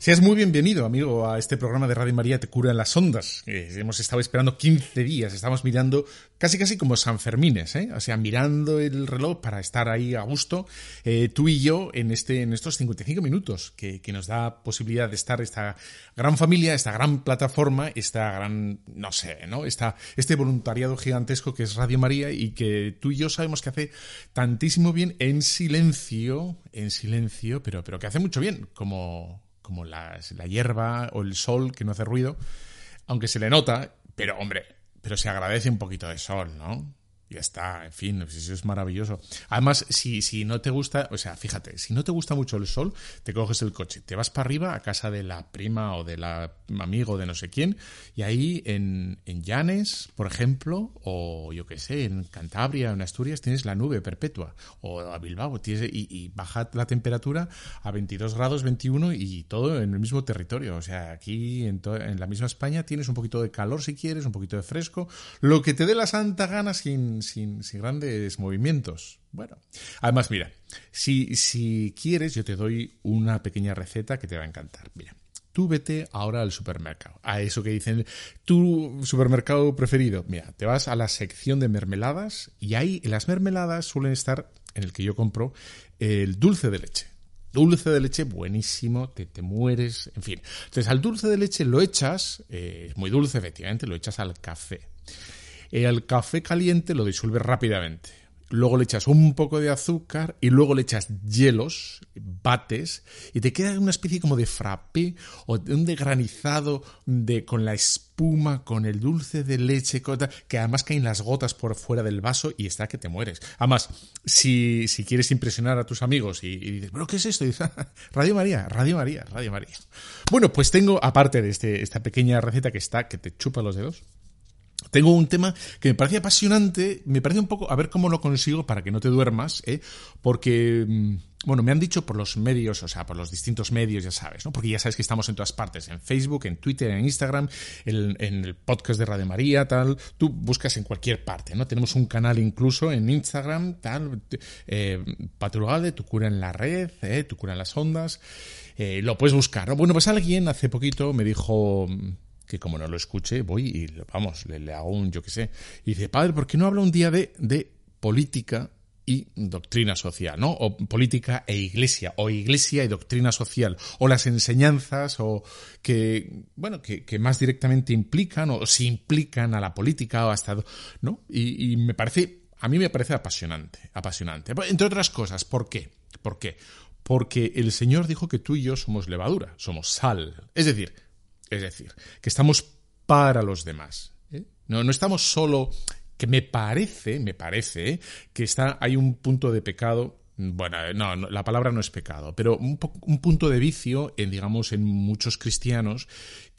Seas muy bienvenido, amigo, a este programa de Radio María Te cura en las ondas. hemos estado esperando 15 días, estamos mirando casi casi como San Fermines, ¿eh? o sea, mirando el reloj para estar ahí a gusto, eh, tú y yo, en, este, en estos 55 minutos, que, que, nos da posibilidad de estar esta gran familia, esta gran plataforma, esta gran, no sé, ¿no? Esta, este voluntariado gigantesco que es Radio María y que tú y yo sabemos que hace tantísimo bien en silencio, en silencio, pero, pero que hace mucho bien, como como la hierba o el sol que no hace ruido, aunque se le nota, pero hombre, pero se agradece un poquito de sol, ¿no? Ya está, en fin, eso es maravilloso. Además, si, si no te gusta, o sea, fíjate, si no te gusta mucho el sol, te coges el coche, te vas para arriba a casa de la prima o de la amigo de no sé quién, y ahí en, en Llanes, por ejemplo, o yo qué sé, en Cantabria, en Asturias, tienes la nube perpetua, o a Bilbao, tienes, y, baja la temperatura a 22 grados, 21 y todo en el mismo territorio. O sea, aquí en, en la misma España tienes un poquito de calor si quieres, un poquito de fresco, lo que te dé la santa gana sin sin, grandes movimientos. Bueno, además, mira, si, si quieres, yo te doy una pequeña receta que te va a encantar. Mira, tú vete ahora al supermercado, a eso que dicen tu supermercado preferido. Mira, te vas a la sección de mermeladas y ahí en las mermeladas suelen estar, en el que yo compro, el dulce de leche. Dulce de leche buenísimo, te, te mueres, en fin. Entonces al dulce de leche lo echas, eh, es muy dulce efectivamente, lo echas al café. El café caliente lo disuelves rápidamente. Luego le echas un poco de azúcar y luego le echas hielos, bates y te queda una especie como de frappé o de un degranizado de, con la espuma, con el dulce de leche, que además caen las gotas por fuera del vaso y está que te mueres. Además, si, si quieres impresionar a tus amigos y, dices, ¿pero qué es esto? Y dices, Radio María, Radio María, Radio María. Bueno, pues tengo, aparte de este, esta pequeña receta que está, que te chupa los dedos, tengo un tema que me parece apasionante, me parece un poco, a ver cómo lo consigo para que no te duermas, ¿eh? porque, mm, bueno, me han dicho por los medios, o sea, por los distintos medios, ya sabes, ¿no? Porque ya sabes que estamos en todas partes, en Facebook, en Twitter, en Instagram, en, el podcast de Radio María, tal, tú buscas en cualquier parte, ¿no? Tenemos un canal incluso en Instagram, tal, eh, de Tu Cura en la Red, ¿eh? Tu Cura en las Ondas, eh, lo puedes buscar, ¿no? Bueno, pues alguien hace poquito me dijo que como no lo escuche, voy y vamos, le, hago un yo qué sé. Y dice, padre, ¿por qué no habla un día de, de política y doctrina social, ¿no? O política e iglesia, o iglesia y doctrina social, o las enseñanzas, o que, bueno, que, más directamente implican, o si implican a la política, o hasta, ¿no? Y, y, me parece, a mí me parece apasionante, apasionante. Entre otras cosas, ¿por qué? ¿Por qué? Porque el Señor dijo que tú y yo somos levadura, somos sal. Es decir, es decir, que estamos para los demás. ¿eh? No, no estamos solo que me parece, me parece, que está, hay un punto de pecado bueno, no, la palabra no es pecado, pero un, un, punto de vicio en, digamos, en muchos cristianos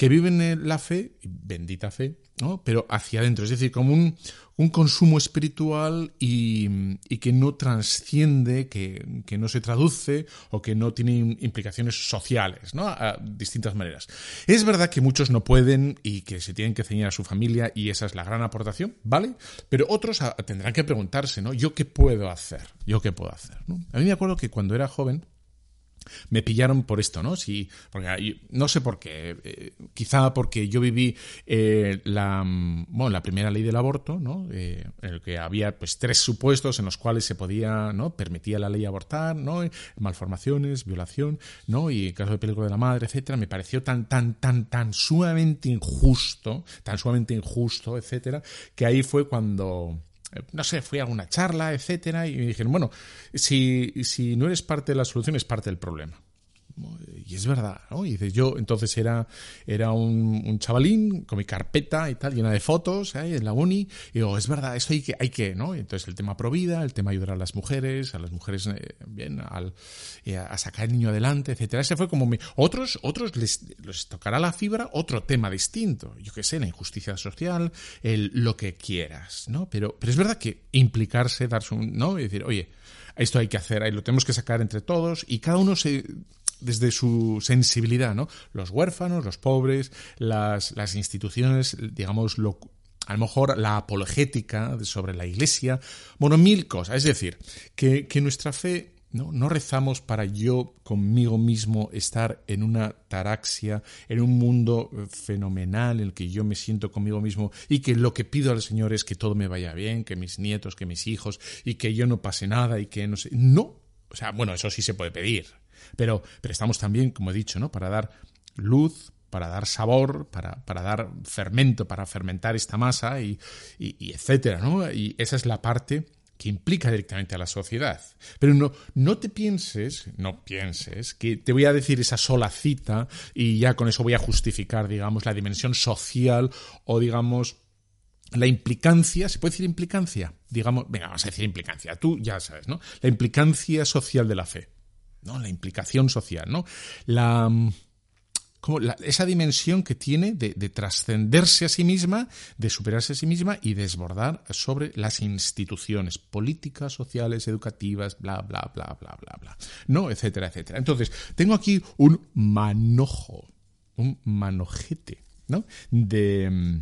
que viven en la fe, bendita fe, ¿no? pero hacia adentro, es decir, como un, un consumo espiritual y, y, que no transciende, que, que, no se traduce o que no tiene implicaciones sociales, ¿no? A distintas maneras. Es verdad que muchos no pueden y que se tienen que ceñir a su familia y esa es la gran aportación, ¿vale? Pero otros tendrán que preguntarse, ¿no? ¿Yo qué puedo hacer? ¿Yo qué puedo hacer? ¿no? A mí me acuerdo que cuando era joven, me pillaron por esto, ¿no? Sí, porque no sé por qué, eh, quizá porque yo viví eh, la, bueno, la primera ley del aborto, ¿no? Eh, en el que había pues tres supuestos en los cuales se podía, ¿no? Permitía la ley abortar, ¿no? Malformaciones, violación, ¿no? Y caso de peligro de la madre, etcétera. Me pareció tan, tan, tan, tan sumamente injusto, tan sumamente injusto, etcétera, que ahí fue cuando no sé, fui a alguna charla, etcétera, y me dijeron, bueno, si, si no eres parte de la solución, es parte del problema. Y es verdad, ¿no? Y dices, yo entonces era, era un, chavalín con mi carpeta y tal, llena de fotos ¿eh? en la uni, y digo, es verdad, eso hay que, hay que, ¿no? entonces el tema provida, el tema ayudar a las mujeres, a las mujeres, eh, bien, al, eh, a sacar el niño adelante, etcétera. Ese fue como. Otros, otros les, les tocará la fibra otro tema distinto, yo qué sé, la injusticia social, el lo que quieras, ¿no? Pero, pero es verdad que implicarse, darse un, ¿no? Y decir, oye, esto hay que hacer, ahí lo tenemos que sacar entre todos y cada uno se desde su sensibilidad, ¿no? Los huérfanos, los pobres, las, las instituciones, digamos, lo, a lo mejor la apologética sobre la iglesia, bueno, mil cosas. Es decir, que, que nuestra fe ¿no? no rezamos para yo conmigo mismo estar en una taraxia, en un mundo fenomenal en el que yo me siento conmigo mismo y que lo que pido al Señor es que todo me vaya bien, que mis nietos, que mis hijos y que yo no pase nada y que no sé. No. O sea, bueno, eso sí se puede pedir, pero, pero estamos también, como he dicho, ¿no? Para dar luz, para dar sabor, para, para dar fermento, para fermentar esta masa y, y, etcétera, ¿no? Y esa es la parte que implica directamente a la sociedad. Pero no, no te pienses, no pienses que te voy a decir esa sola cita y ya con eso voy a justificar, digamos, la dimensión social o, digamos, la implicancia, ¿se puede decir implicancia? Digamos, venga, vamos a decir implicancia, tú ya sabes, ¿no? La implicancia social de la fe. ¿No? La implicación social, ¿no? La, como la, esa dimensión que tiene de, de trascenderse a sí misma, de superarse a sí misma y desbordar sobre las instituciones políticas, sociales, educativas, bla, bla, bla, bla, bla, bla, ¿no? Etcétera, etcétera. Entonces, tengo aquí un manojo, un manojete, ¿no? De,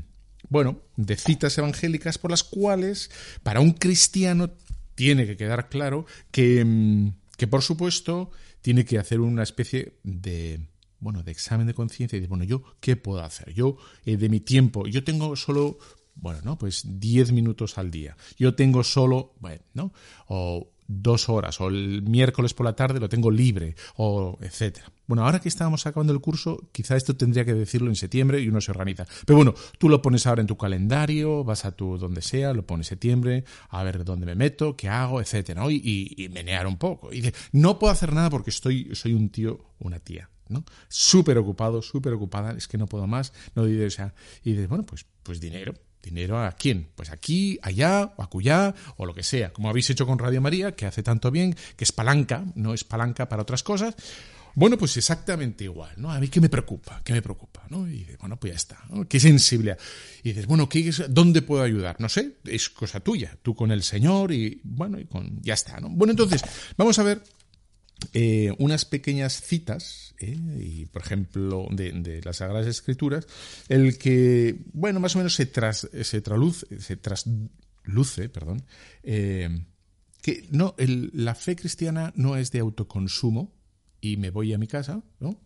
bueno, de citas evangélicas por las cuales, para un cristiano, tiene que quedar claro que que por supuesto tiene que hacer una especie de bueno, de examen de conciencia y de, bueno, yo, ¿qué puedo hacer? Yo, eh, de mi tiempo, yo tengo solo, bueno, ¿no? Pues 10 minutos al día. Yo tengo solo, bueno, ¿no? O dos horas, o el miércoles por la tarde lo tengo libre, o etcétera. Bueno, ahora que estábamos acabando el curso, quizá esto tendría que decirlo en septiembre y uno se organiza. Pero bueno, tú lo pones ahora en tu calendario, vas a tu donde sea, lo pones septiembre, a ver dónde me meto, qué hago, etcétera, y, y, menear un poco. Y dice, no puedo hacer nada porque estoy, soy un tío, una tía, ¿no? Súper ocupado, súper ocupada, es que no puedo más, no o sea, y dices, bueno, pues, pues dinero, ¿Dinero a quién? Pues aquí, allá, o acullá, o lo que sea. Como habéis hecho con Radio María, que hace tanto bien, que es palanca, no es palanca para otras cosas. Bueno, pues exactamente igual, ¿no? A mí qué me preocupa, qué me preocupa, ¿no? Y dices, bueno, pues ya está, ¿no? Qué sensibilidad. Y dices, bueno, ¿qué, ¿dónde puedo ayudar? No sé, es cosa tuya, tú con el Señor y, bueno, y con, ya está, ¿no? Bueno, entonces, vamos a ver eh, unas pequeñas citas, eh, y por ejemplo, de, las Sagradas Escrituras, el que, bueno, más o menos se, tras, se, traluce, se trasluce, perdón, eh, que no, el, la fe cristiana no es de autoconsumo y me voy a mi casa, ¿no?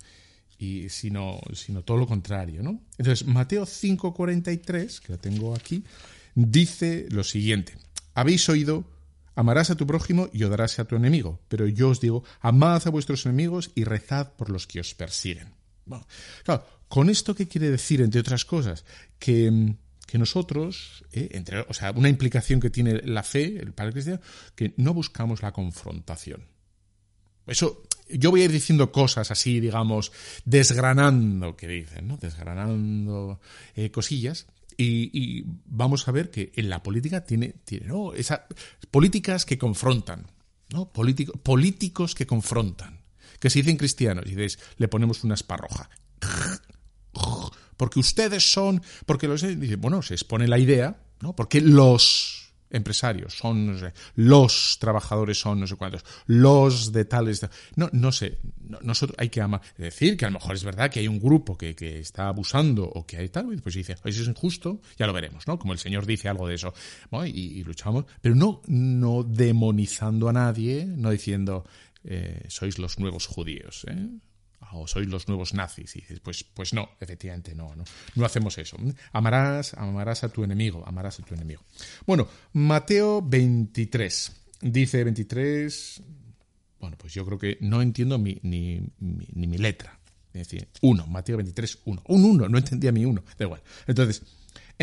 Y sino, sino todo lo contrario, ¿no? Entonces, Mateo 5:43, que la tengo aquí, dice lo siguiente: Habéis oído Amarás a tu prójimo y odiarás a tu enemigo. Pero yo os digo, amad a vuestros enemigos y rezad por los que os persiguen. Claro, ¿con esto qué quiere decir, entre otras cosas? Que, que nosotros, eh, entre, o sea, una implicación que tiene la fe, el Padre Cristiano, que no buscamos la confrontación. Eso, yo voy a ir diciendo cosas así, digamos, desgranando, que dicen, ¿no? Desgranando eh, cosillas, y, vamos a ver que en la política tiene, tiene ¿no? Esas políticas que confrontan, ¿no? Político, políticos que confrontan. Que se dicen cristianos y dices, le ponemos una esparroja. porque ustedes son, porque los... Dice, bueno, se expone la idea, ¿no? Porque los empresarios son, los trabajadores son no sé cuántos, los de tales... No, no sé, nosotros hay que decir que a lo mejor es verdad que hay un grupo que, que está abusando o que hay tal, y pues dice, eso es injusto, ya lo veremos, ¿no? Como el Señor dice algo de eso, y, luchamos, pero no, no demonizando a nadie, no diciendo, eh, sois los nuevos judíos, ¿eh? O sois los nuevos nazis. Y dices, pues, pues no, efectivamente no, no, no hacemos eso. Amarás, amarás a tu enemigo, amarás a tu enemigo. Bueno, Mateo 23. Dice 23, bueno, pues yo creo que no entiendo ni, ni, ni mi letra. Es decir, 1, Mateo 23, 1. Un 1, no entendía mi 1, da igual. Entonces,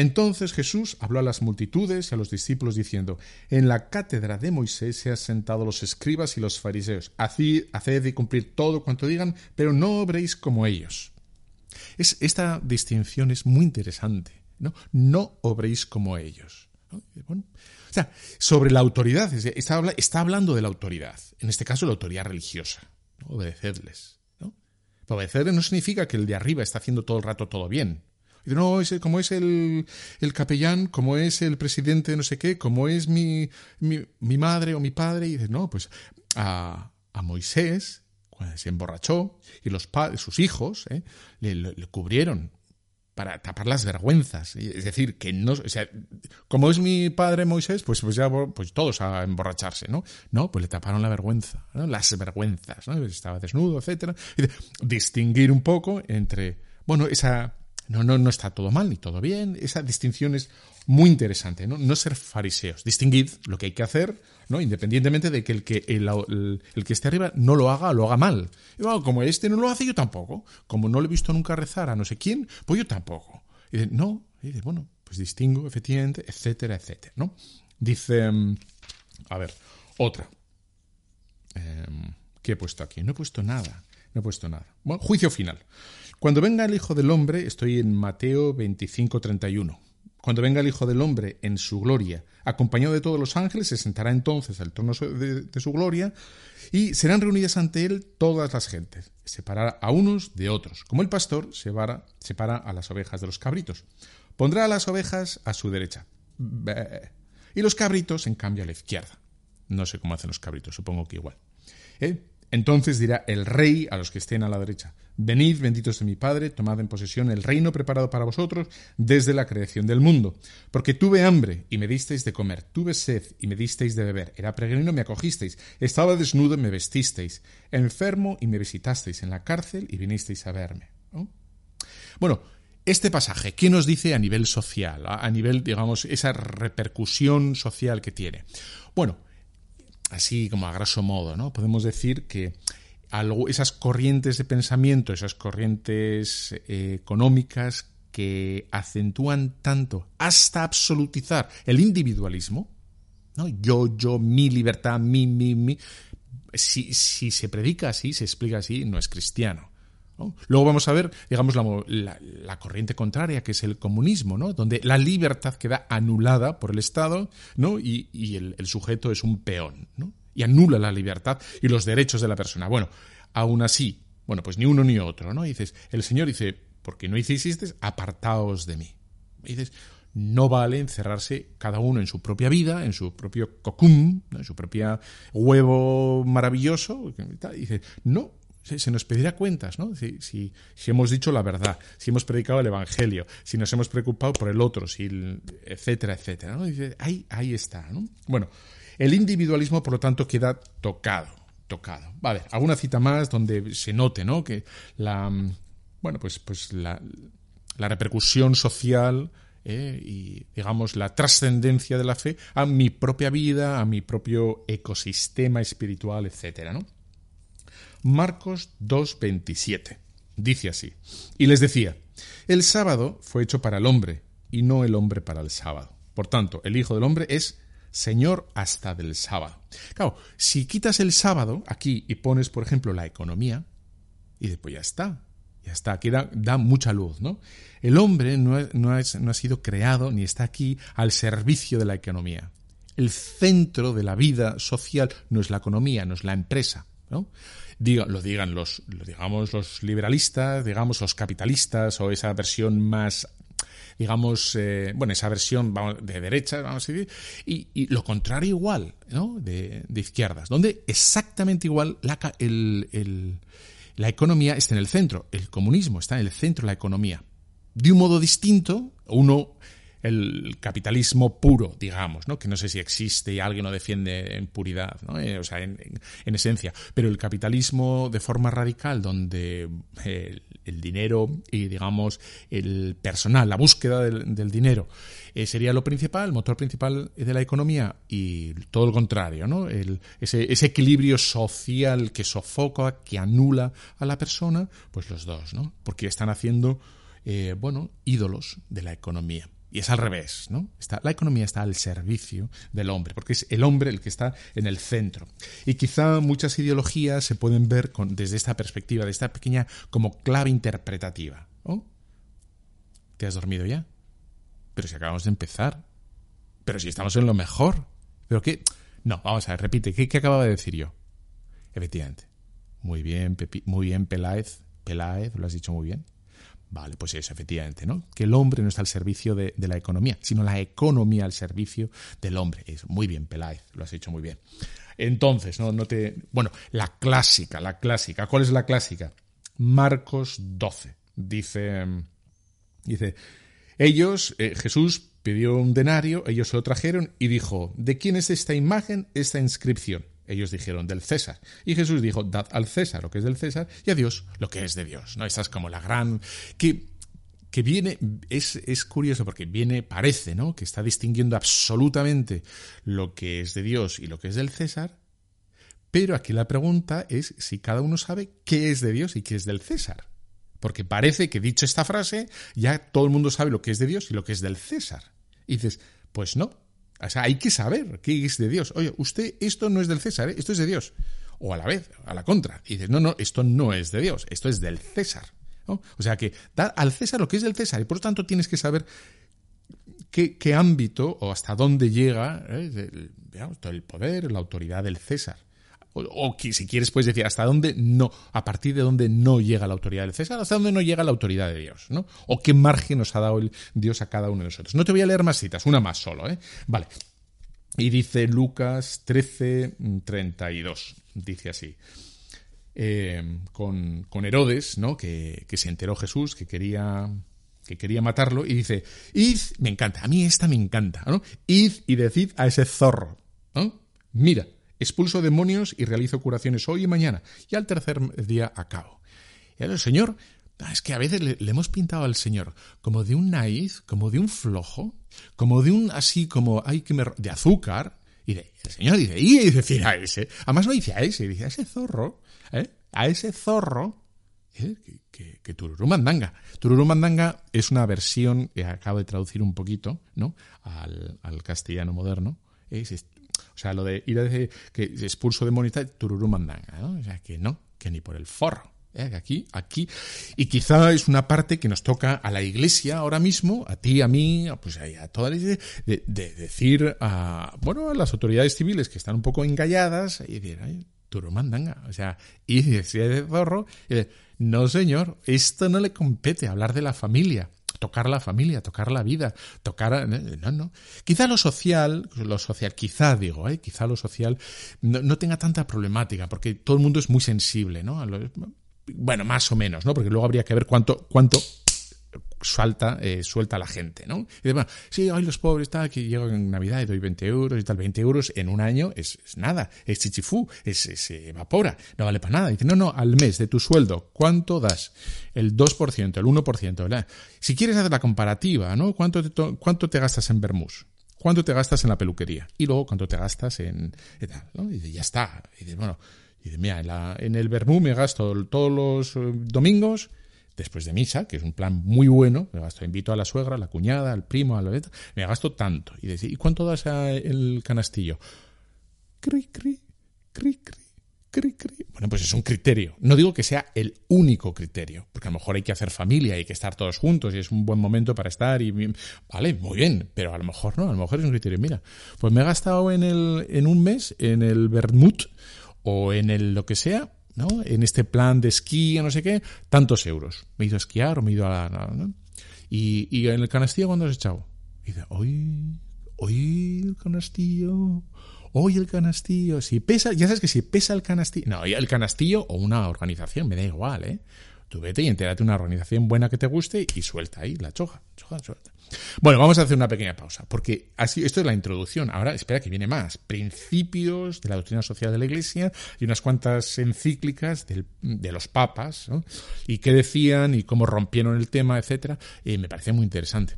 entonces Jesús habló a las multitudes y a los discípulos diciendo, En la cátedra de Moisés se han sentado los escribas y los fariseos. Haced y cumplir todo cuanto digan, pero no obréis como ellos. Es, esta distinción es muy interesante. No, no obréis como ellos. o sea, sobre la autoridad, está, hablando de la autoridad, en este caso la autoridad religiosa, obedecerles. ¿no? Obedecerles no significa que el de arriba está haciendo todo el rato todo bien no, es, como es el, el, capellán, como es el presidente no sé qué, como es mi, mi, madre o mi padre, y dice, no, pues a, a Moisés, cuando se emborrachó, y los sus hijos, ¿eh? le, cubrieron para tapar las vergüenzas. Es decir, que no, o sea, como es mi padre Moisés, pues, pues ya pues todos a emborracharse, ¿no? No, pues le taparon la vergüenza, las vergüenzas, ¿no? Estaba desnudo, etcétera. Distinguir un poco entre, bueno, esa no, no, no está todo mal ni todo bien. Esa distinción es muy interesante, ¿no? No ser fariseos. Distinguid lo que hay que hacer, ¿no? Independientemente de que el que, el, que esté arriba no lo haga lo haga mal. Y bueno, como este no lo hace, yo tampoco. Como no le he visto nunca rezar a no sé quién, pues yo tampoco. Y dice, no, y dice, bueno, pues distingo, efectivamente, etcétera, etcétera, ¿no? Dice, mm, a ver, otra. Em, ¿Qué he puesto aquí? No he puesto nada. No he puesto nada. Bueno, juicio final. Cuando venga el Hijo del Hombre, estoy en Mateo 25, 31. Cuando venga el Hijo del Hombre en su gloria, acompañado de todos los ángeles, se sentará entonces al trono de, su gloria y serán reunidas ante él todas las gentes. Separará a unos de otros, como el pastor separa, separa a las ovejas de los cabritos. Pondrá a las ovejas a su derecha y los cabritos, en cambio, a la izquierda. No sé cómo hacen los cabritos, supongo que igual. ¿Eh? Entonces dirá el rey a los que estén a la derecha, Venid, benditos de mi Padre, tomad en posesión el reino preparado para vosotros desde la creación del mundo. Porque tuve hambre y me disteis de comer, tuve sed y me disteis de beber, era peregrino y me acogisteis, estaba desnudo y me vestisteis, enfermo y me visitasteis en la cárcel y vinisteis a verme. Bueno, este pasaje, ¿qué nos dice a nivel social, a nivel, digamos, esa repercusión social que tiene? Bueno, así como a grosso modo, ¿no? Podemos decir que algo, esas corrientes de pensamiento, esas corrientes eh, económicas que acentúan tanto hasta absolutizar el individualismo, ¿no? Yo, yo, mi libertad, mi, mi, mi. Si, si se predica así, se explica así, no es cristiano. Luego vamos a ver, digamos, la, la, corriente contraria, que es el comunismo, ¿no? donde la libertad queda anulada por el Estado ¿no? y, el, sujeto es un peón ¿no? y anula la libertad y los derechos de la persona. Bueno, aún así, bueno, pues ni uno ni otro, ¿no? Dices, el Señor dice, porque no hicisteis, apartaos de mí. Dices, no vale encerrarse cada uno en su propia vida, en su propio cocum, en su propio huevo maravilloso. Dice, no, se nos pedirá cuentas, ¿no? Si, si, hemos dicho la verdad, si hemos predicado el Evangelio, si nos hemos preocupado por el otro, si etcétera, etcétera, ¿no? Dice, ahí, ahí está, ¿no? Bueno, el individualismo, por lo tanto, queda tocado, tocado. Vale, alguna cita más donde se note, ¿no? Que la, bueno, pues, pues la, la repercusión social ¿eh? y, digamos, la trascendencia de la fe a mi propia vida, a mi propio ecosistema espiritual, etcétera, ¿no? Marcos 2.27. Dice así. Y les decía, el sábado fue hecho para el hombre y no el hombre para el sábado. Por tanto, el Hijo del Hombre es Señor hasta del sábado. Claro, si quitas el sábado aquí y pones, por ejemplo, la economía, y después ya está, ya está, aquí da, mucha luz, ¿no? El hombre no, no ha sido creado ni está aquí al servicio de la economía. El centro de la vida social no es la economía, no es la empresa, ¿no? Lo digan los, digamos, los liberalistas, digamos, los capitalistas o esa versión más digamos, eh, bueno, esa versión de derecha, vamos a decir, y, lo contrario igual, ¿no? De, izquierdas, donde exactamente igual la, la economía está en el centro, el comunismo está en el centro de la economía. De un modo distinto, uno el capitalismo puro, digamos, ¿no? que no sé si existe y alguien lo defiende en puridad, ¿no? Eh, o sea, en, esencia, pero el capitalismo de forma radical, donde eh, el, dinero y, digamos, el personal, la búsqueda del, dinero eh, sería lo principal, el motor principal de la economía y todo lo contrario, ¿no? El, ese, ese equilibrio social que sofoca, que anula a la persona, pues los dos, ¿no? Porque están haciendo, bueno, ídolos de la economía. Y es al revés, ¿no? Está, la economía está al servicio del hombre, porque es el hombre el que está en el centro. Y quizá muchas ideologías se pueden ver desde esta perspectiva, de esta pequeña como clave interpretativa. ¿Oh? ¿Te has dormido ya? Pero si acabamos de empezar. Pero si estamos en lo mejor. ¿Pero qué? No, vamos a ver, repite, ¿qué, acababa de decir yo? Efectivamente. Muy bien, muy bien, Peláez. Peláez, lo has dicho muy bien. Vale, pues eso, efectivamente, ¿no? Que el hombre no está al servicio de, la economía, sino la economía al servicio del hombre. Es muy bien, Peláez, lo has hecho muy bien. Entonces, no, no te. Bueno, la clásica, la clásica. ¿Cuál es la clásica? Marcos 12. Dice. Dice. Ellos, eh, Jesús pidió un denario, ellos se lo trajeron y dijo: ¿De quién es esta imagen, esta inscripción? Ellos dijeron del César. Y Jesús dijo, dad al César lo que es del César y a Dios lo que es de Dios. ¿no? Esa es como la gran... que que viene, es, es, curioso porque viene, parece, ¿no? Que está distinguiendo absolutamente lo que es de Dios y lo que es del César, pero aquí la pregunta es si cada uno sabe qué es de Dios y qué es del César. Porque parece que dicho esta frase, ya todo el mundo sabe lo que es de Dios y lo que es del César. Y dices, pues no, o sea, hay que saber qué es de Dios. Oye, usted, esto no es del César, ¿eh? esto es de Dios. O a la vez, a la contra. Y dices, no, no, esto no es de Dios, esto es del César. O sea que da al César lo que es del César y por lo tanto tienes que saber qué, ámbito o hasta dónde llega ¿eh? el poder, la autoridad del César. O, si quieres puedes decir hasta dónde no, a partir de dónde no llega la autoridad del César, hasta dónde no llega la autoridad de Dios, ¿no? O qué margen nos ha dado el Dios a cada uno de nosotros. No te voy a leer más citas, una más solo, ¿eh? Vale. Y dice Lucas 13, 32, dice así. Eh, con, Herodes, ¿no? Que, se enteró Jesús, que quería que quería matarlo, y dice, id, me encanta, a mí esta me encanta, ¿no? Id y decid a ese zorro, ¿no? Mira, expulso demonios y realizo curaciones hoy y mañana, y al tercer día acabo. Y el Señor, ah, es que a veces le, hemos pintado al Señor como de un naíz, como de un flojo, como de un así como, hay que me, de azúcar, y el Señor dice, y dice, a ese, además no dice a ese, dice a ese zorro, ¿eh? a ese zorro, ¿eh? que, que, Tururú Mandanga. Tururú Mandanga es una versión que acabo de traducir un poquito, ¿no? Al, al castellano moderno. Es, sea, lo de ir a decir que expulso demonios tururú mandanga, ¿no? O sea, que no, que ni por el forro. ¿eh? Aquí, aquí. Y quizá es una parte que nos toca a la iglesia ahora mismo, a ti, a mí, pues a, toda la de, de, decir a, bueno, a las autoridades civiles que están un poco engalladas y decir, ay, tururú mandanga. O sea, y decir de zorro, y decir, no señor, esto no le compete hablar de la familia tocar la familia, tocar la vida, tocar... No, no. Quizá lo social, lo social, quizá digo, ¿eh? quizá lo social no, tenga tanta problemática, porque todo el mundo es muy sensible, ¿no? bueno, más o menos, ¿no? Porque luego habría que ver cuánto, cuánto suelta, eh, suelta la gente, ¿no? Y de, bueno, sí, hoy los pobres, tal, que llegan en Navidad y doy 20 euros y tal, 20 euros en un año es, nada, es chichifú, es, se evapora, no vale para nada. Dice, no, no, al mes de tu sueldo, ¿cuánto das? El 2%, el 1%, ¿verdad? Si quieres hacer la comparativa, ¿no? ¿Cuánto te, cuánto te gastas en Bermús? ¿Cuánto te gastas en la peluquería? Y luego, ¿cuánto te gastas en... Y ¿no? Y dice, ya está. Y dice, bueno, y dice, mira, en, la, en el Bermú me gasto todos los eh, domingos después de misa, que es un plan muy bueno, me gasto, invito a la suegra, a la cuñada, al primo, a la letra, me gasto tanto. Y decir, ¿y cuánto das el canastillo? Cri, cri, cri. Cri, cri. Bueno, pues es un criterio. No digo que sea el único criterio, porque a lo mejor hay que hacer familia, hay que estar todos juntos y es un buen momento para estar y vale, muy bien, pero a lo mejor no, a lo mejor es un criterio. Mira, pues me he gastado en el en un mes en el vermut o en el lo que sea, En este plan de esquí, no sé qué, tantos euros. Me he ido a esquiar o me he ido a la... Y, y en el canastillo, ¿cuándo has echado? Y dice, hoy, hoy el canastillo, hoy el canastillo. Si pesa, ya sabes que si pesa el canastillo, no, el canastillo o una organización, me da igual, ¿eh? Tú vete y entérate una organización buena que te guste y suelta ahí la choja, choja, suelta. Bueno, vamos a hacer una pequeña pausa, porque así, esto es la introducción. Ahora, espera que viene más. Principios de la doctrina social de la Iglesia y unas cuantas encíclicas del, de los papas, ¿no? Y qué decían y cómo rompieron el tema, etcétera. Y me parece muy interesante.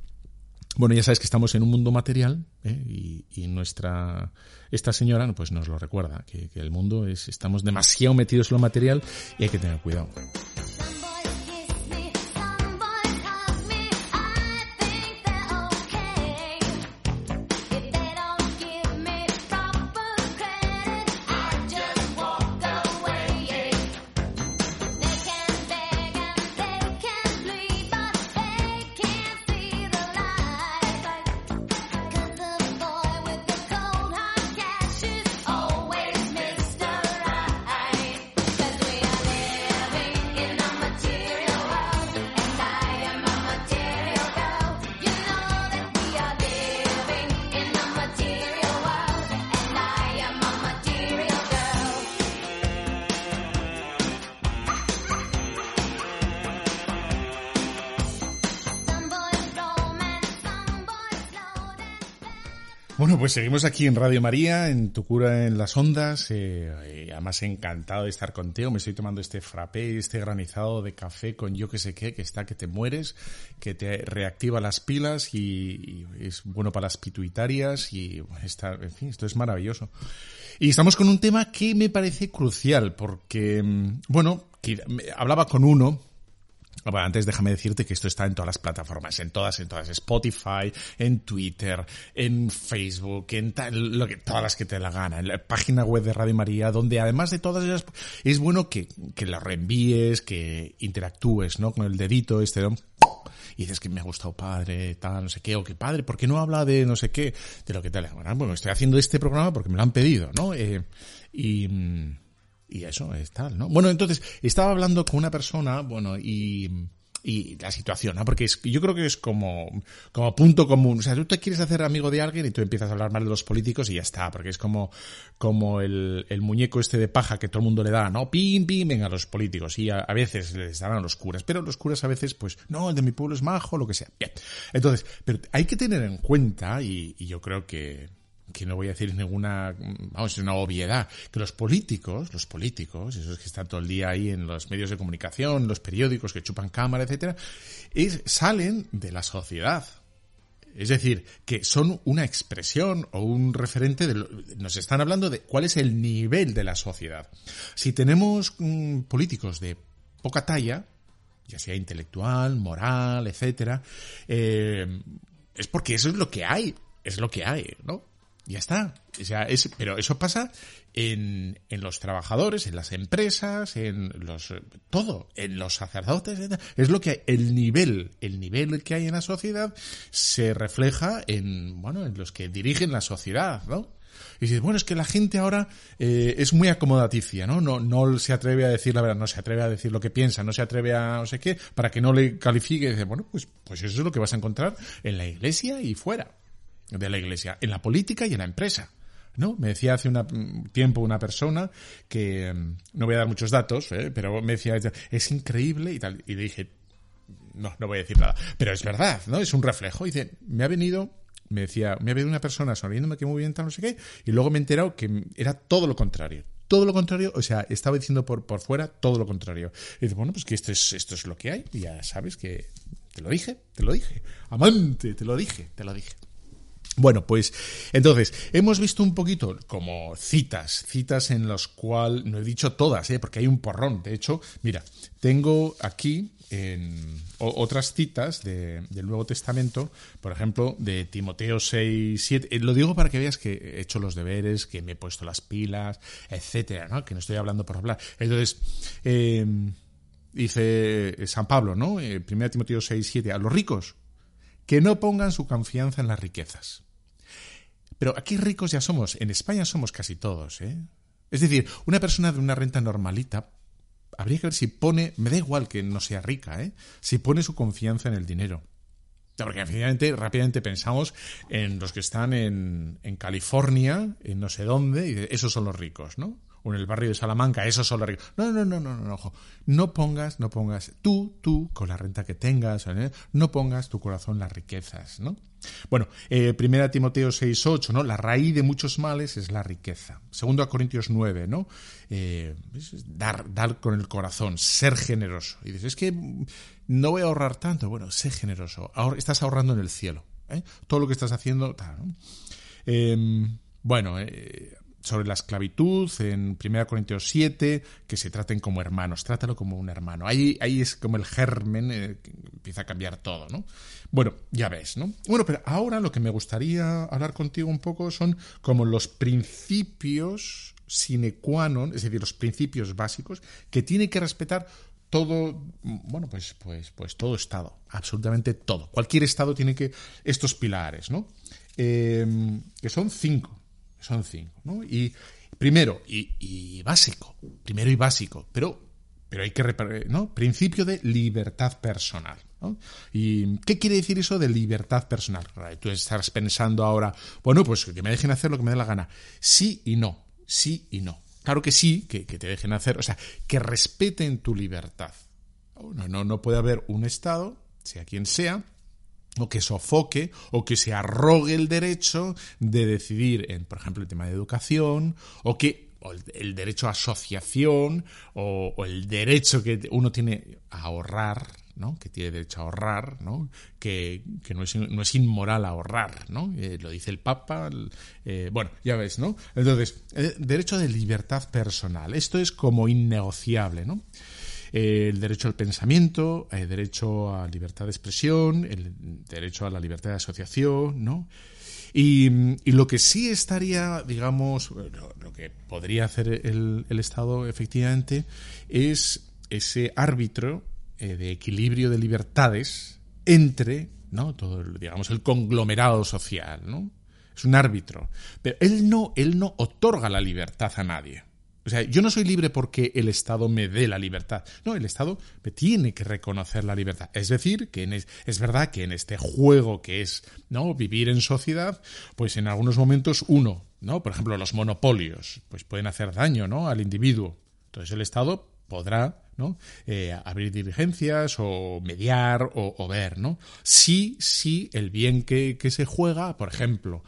Bueno, ya sabes que estamos en un mundo material ¿eh? y, y, nuestra esta señora pues nos lo recuerda que, que el mundo es estamos demasiado metidos en lo material y hay que tener cuidado. Pues seguimos aquí en Radio María, en Tu Cura en las Ondas. Eh, además, encantado de estar contigo. Me estoy tomando este frappé, este granizado de café con yo que sé qué, que está que te mueres, que te reactiva las pilas y, y es bueno para las pituitarias y está, en fin, esto es maravilloso. Y estamos con un tema que me parece crucial porque, bueno, hablaba con uno bueno, antes déjame decirte que esto está en todas las plataformas, en todas, en todas, Spotify, en Twitter, en Facebook, en tal, lo que, todas las que te la gana, en la página web de Radio María, donde además de todas ellas, es bueno que, que la reenvíes, que interactúes, ¿no? Con el dedito este, ¿no? y dices que me ha gustado padre, tal, no sé qué, o que padre, ¿por qué no habla de no sé qué, de lo que tal? Bueno, estoy haciendo este programa porque me lo han pedido, ¿no? Eh, y, y eso es tal, ¿no? Bueno, entonces, estaba hablando con una persona, bueno, y, y la situación, ¿no? Porque es, yo creo que es como, como punto común. O sea, tú te quieres hacer amigo de alguien y tú empiezas a hablar mal de los políticos y ya está, porque es como, como el, el muñeco este de paja que todo el mundo le da, ¿no? Pim, pim, venga, los políticos. Y a, a veces les dan a los curas, pero los curas a veces, pues, no, el de mi pueblo es majo, lo que sea. Bien. Entonces, pero hay que tener en cuenta, y, y yo creo que, que no voy a decir ninguna, vamos, es una obviedad, que los políticos, los políticos, esos que están todo el día ahí en los medios de comunicación, los periódicos que chupan cámara, etcétera, es, salen de la sociedad. Es decir, que son una expresión o un referente de lo, nos están hablando de cuál es el nivel de la sociedad. Si tenemos mmm, políticos de poca talla, ya sea intelectual, moral, etcétera, eh, es porque eso es lo que hay, es lo que hay, ¿no? Ya está. O sea, es, pero eso pasa en, en los trabajadores, en las empresas, en los, todo, en los sacerdotes. Es lo que el nivel, el nivel que hay en la sociedad se refleja en, bueno, en los que dirigen la sociedad, ¿no? Y dices, bueno, es que la gente ahora eh, es muy acomodaticia, ¿no? ¿no? No se atreve a decir la verdad, no se atreve a decir lo que piensa, no se atreve a no sé qué, para que no le califique. Y dice, bueno, pues, pues eso es lo que vas a encontrar en la iglesia y fuera de la iglesia, en la política y en la empresa. ¿No? Me decía hace un tiempo una persona que, no voy a dar muchos datos, ¿eh? pero me decía, es increíble y tal. Y le dije, no, no voy a decir nada. Pero es verdad, ¿no? Es un reflejo. Y dice, me ha venido, me decía, me ha venido una persona sonriéndome que muy bien, tal, no sé qué, y luego me he enterado que era todo lo contrario. Todo lo contrario, o sea, estaba diciendo por, por fuera todo lo contrario. Y dice, bueno, pues que esto es, esto es lo que hay, ya sabes que te lo dije, te lo dije. Amante, te lo dije, te lo dije. Bueno, pues entonces, hemos visto un poquito como citas, citas en las cuales, no he dicho todas, ¿eh? porque hay un porrón. De hecho, mira, tengo aquí en otras citas de, del Nuevo Testamento, por ejemplo, de Timoteo 6, 7. Eh, lo digo para que veas que he hecho los deberes, que me he puesto las pilas, etcétera, ¿no? Que no estoy hablando por hablar. Entonces, eh, dice San Pablo, ¿no? 1 Timoteo 6, 7. A los ricos, que no pongan su confianza en las riquezas. Pero aquí ricos ya somos, en España somos casi todos, ¿eh? Es decir, una persona de una renta normalita habría que ver si pone, me da igual que no sea rica, ¿eh? si pone su confianza en el dinero. Porque efectivamente, rápidamente pensamos en los que están en, en California, en no sé dónde, y esos son los ricos, ¿no? O en el barrio de Salamanca, los ricos. No, no, no, no, no, ojo. No pongas, no pongas, tú, tú, con la renta que tengas, no pongas tu corazón las riquezas, ¿no? Bueno, eh, primera Timoteo 6.8, ¿no? La raíz de muchos males es la riqueza. Segundo a Corintios 9, ¿no? Eh, dar, dar con el corazón, ser generoso. Y dices, es que no voy a ahorrar tanto. Bueno, sé generoso. Ahora estás ahorrando en el cielo. ¿eh? Todo lo que estás haciendo, tal, em, bueno, eh, sobre la esclavitud en 1 Corintios 7, que se traten como hermanos, trátalo como un hermano. Ahí, ahí es como el germen eh, que empieza a cambiar todo, ¿no? Bueno, ya ves, ¿no? Bueno, pero ahora lo que me gustaría hablar contigo un poco son como los principios sine qua non, es decir, los principios básicos que tiene que respetar todo, bueno, pues, pues, pues todo Estado, absolutamente todo. Cualquier Estado tiene que estos pilares, ¿no? Eh, que son cinco son cinco, ¿no? Y primero, y, básico, primero y básico, pero, pero hay que, ¿no? Principio de libertad personal. ¿no? ¿Y qué quiere decir eso de libertad personal? Tú estás pensando ahora, bueno, pues que me dejen hacer lo que me dé la gana. Sí y no, sí y no. Claro que sí, que, que te dejen hacer, o sea, que respeten tu libertad. No, no, no puede haber un Estado, sea quien sea, o que sofoque o que se arrogue el derecho de decidir en, por ejemplo, el tema de educación o que el, derecho a asociación o, el derecho que uno tiene a ahorrar, ¿no? que tiene derecho a ahorrar, ¿no? que, no, es, no, es, inmoral ahorrar, ¿no? Eh, lo dice el Papa, eh, bueno, ya ves, ¿no? Entonces, eh, derecho de libertad personal, esto es como innegociable, ¿no? El derecho al pensamiento, el derecho a libertad de expresión, el derecho a la libertad de asociación, ¿no? Y, lo que sí estaría, digamos, lo, que podría hacer el, Estado efectivamente es ese árbitro eh, de equilibrio de libertades entre, ¿no? Todo, digamos, el conglomerado social, ¿no? Es un árbitro. Pero él no, él no otorga la libertad a nadie. O sea, yo no soy libre porque el Estado me dé la libertad. No, el Estado me tiene que reconocer la libertad. Es decir, que es, verdad que en este juego que es no vivir en sociedad, pues en algunos momentos uno, ¿no? Por ejemplo, los monopolios, pues pueden hacer daño, ¿no? Al individuo. Entonces el Estado podrá ¿no? Eh, abrir diligencias o mediar o, ver, ¿no? Sí, sí, el bien que, se juega, por ejemplo,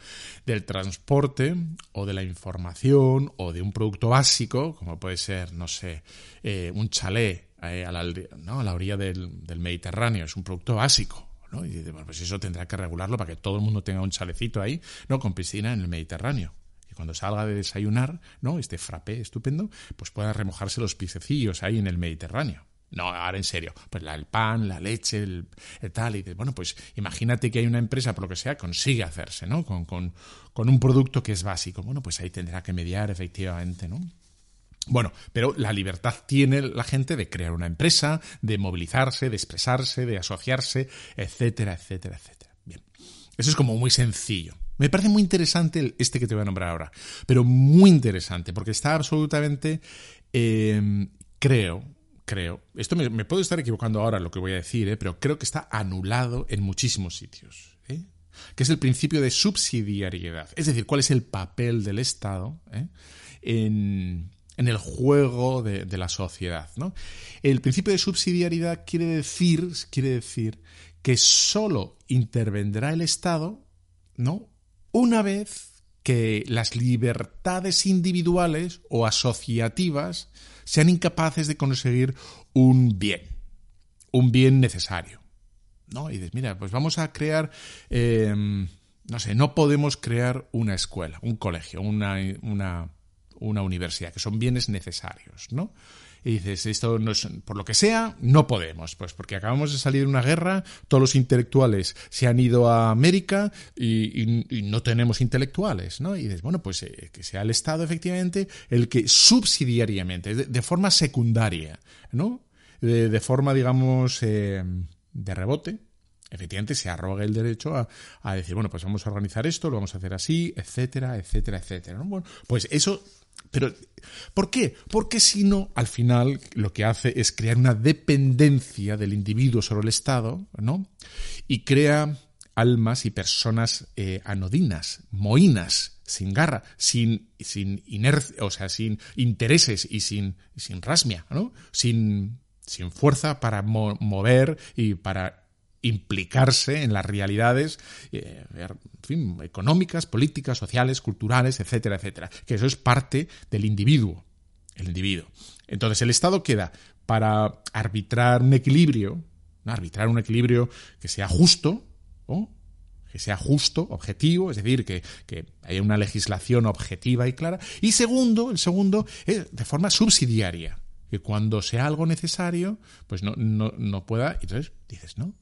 del transporte o de la información o de un producto básico, como puede ser, no sé, eh, un chalet eh, a, la, ¿no? a la orilla del, Mediterráneo, es un producto básico. ¿no? Y bueno, pues eso tendrá que regularlo para que todo el mundo tenga un chalecito ahí, ¿no? Con piscina en el Mediterráneo cuando salga de desayunar, ¿no? Este frappé estupendo, pues pueda remojarse los pisecillos ahí en el Mediterráneo. No, ahora en serio, pues la, el pan, la leche, el, tal, y bueno, pues imagínate que hay una empresa, por lo que sea, consigue hacerse, ¿no? Con, con, con un producto que es básico. Bueno, pues ahí tendrá que mediar efectivamente, ¿no? Bueno, pero la libertad tiene la gente de crear una empresa, de movilizarse, de expresarse, de asociarse, etcétera, etcétera, etcétera. Bien, eso es como muy sencillo. Me parece muy interesante este que te voy a nombrar ahora, pero muy interesante, porque está absolutamente, em, creo, creo, esto me, puedo estar equivocando ahora lo que voy a decir, eh, pero creo que está anulado en muchísimos sitios, eh, que es el principio de subsidiariedad, es decir, cuál es el papel del Estado eh, en, el juego de, de, la sociedad. ¿no? El principio de subsidiariedad quiere decir, quiere decir que solo intervendrá el Estado ¿no? Una vez que las libertades individuales o asociativas sean incapaces de conseguir un bien, un bien necesario. ¿No? Y dices, mira, pues vamos a crear, em, no sé, no podemos crear una escuela, un colegio, una, una, una universidad, que son bienes necesarios, ¿no? Y dices, esto no por lo que sea, no podemos, pues porque acabamos de salir de una guerra, todos los intelectuales se han ido a América y, no tenemos intelectuales, ¿no? Y dices, bueno, pues eh, que sea el Estado efectivamente el que subsidiariamente, de, forma secundaria, ¿no? De, forma, digamos, eh, de rebote, efectivamente se arroga el derecho a, decir, bueno, pues vamos a organizar esto, lo vamos a hacer así, etcétera, etcétera, etcétera. ¿no? Bueno, pues eso Pero, ¿por qué? Porque si no, al final lo que hace es crear una dependencia del individuo sobre el Estado, ¿no? Y crea almas y personas eh, anodinas, moinas, sin garra, sin, sin inercia, o sea, sin intereses y sin, sin rasmia, ¿no? Sin, sin fuerza para mover y para implicarse en las realidades eh, económicas, políticas, sociales, culturales, etcétera, etcétera. Que eso es parte del individuo. El individuo. Entonces el Estado queda para arbitrar un equilibrio, arbitrar un equilibrio que sea justo, que sea justo, objetivo, es decir, que, que, haya una legislación objetiva y clara. Y segundo, el segundo es de forma subsidiaria, que cuando sea algo necesario, pues no, no, no pueda. Entonces dices, ¿no?